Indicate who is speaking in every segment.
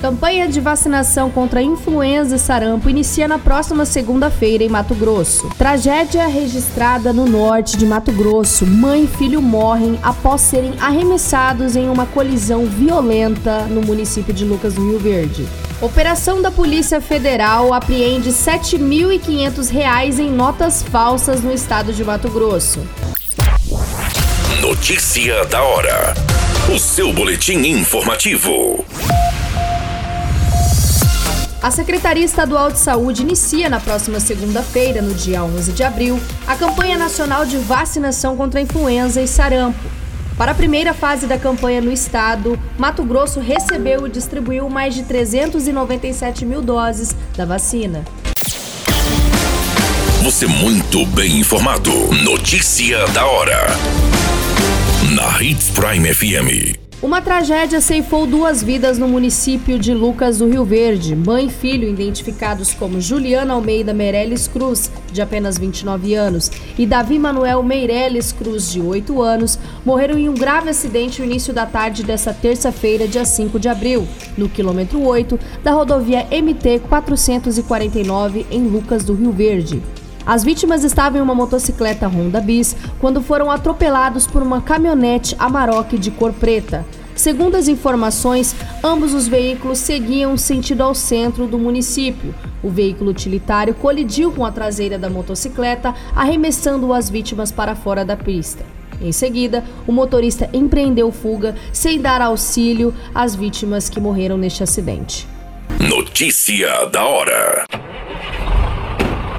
Speaker 1: Campanha de vacinação contra influenza e sarampo inicia na próxima segunda-feira em Mato Grosso. Tragédia registrada no norte de Mato Grosso. Mãe e filho morrem após serem arremessados em uma colisão violenta no município de Lucas do Rio Verde. Operação da Polícia Federal apreende R$ 7.500 em notas falsas no estado de Mato Grosso.
Speaker 2: Notícia da hora. O seu boletim informativo.
Speaker 1: A Secretaria Estadual de Saúde inicia na próxima segunda-feira, no dia 11 de abril, a campanha nacional de vacinação contra a influenza e sarampo. Para a primeira fase da campanha no estado, Mato Grosso recebeu e distribuiu mais de 397 mil doses da vacina.
Speaker 2: Você muito bem informado. Notícia da hora. Na Hits Prime FM.
Speaker 1: Uma tragédia ceifou duas vidas no município de Lucas do Rio Verde. Mãe e filho, identificados como Juliana Almeida Meirelles Cruz, de apenas 29 anos, e Davi Manuel Meirelles Cruz, de 8 anos, morreram em um grave acidente no início da tarde desta terça-feira, dia 5 de abril, no quilômetro 8 da rodovia MT 449, em Lucas do Rio Verde. As vítimas estavam em uma motocicleta Honda Bis quando foram atropelados por uma caminhonete Amarok de cor preta. Segundo as informações, ambos os veículos seguiam sentido ao centro do município. O veículo utilitário colidiu com a traseira da motocicleta, arremessando as vítimas para fora da pista. Em seguida, o motorista empreendeu fuga sem dar auxílio às vítimas que morreram neste acidente.
Speaker 2: Notícia da hora.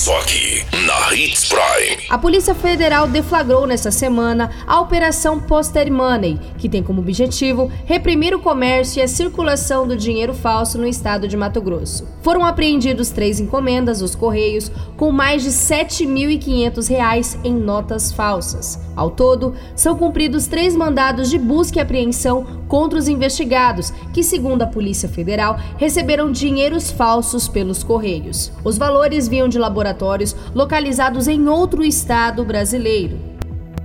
Speaker 2: Só aqui, na Hits Prime.
Speaker 1: A Polícia Federal deflagrou nesta semana a Operação Poster Money, que tem como objetivo reprimir o comércio e a circulação do dinheiro falso no estado de Mato Grosso. Foram apreendidos três encomendas dos Correios com mais de R$ 7.500 em notas falsas. Ao todo, são cumpridos três mandados de busca e apreensão contra os investigados, que, segundo a Polícia Federal, receberam dinheiros falsos pelos Correios. Os valores vinham de laboratórios localizados em outro estado brasileiro.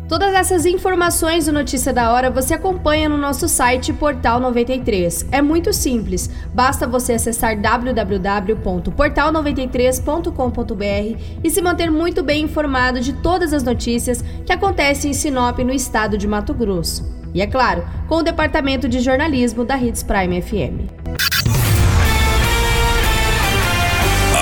Speaker 1: Todas essas informações do Notícia da Hora você acompanha no nosso site Portal 93. É muito simples, basta você acessar www.portal93.com.br e se manter muito bem informado de todas as notícias que acontecem em Sinop, no estado de Mato Grosso. E é claro, com o departamento de jornalismo da Hits Prime FM.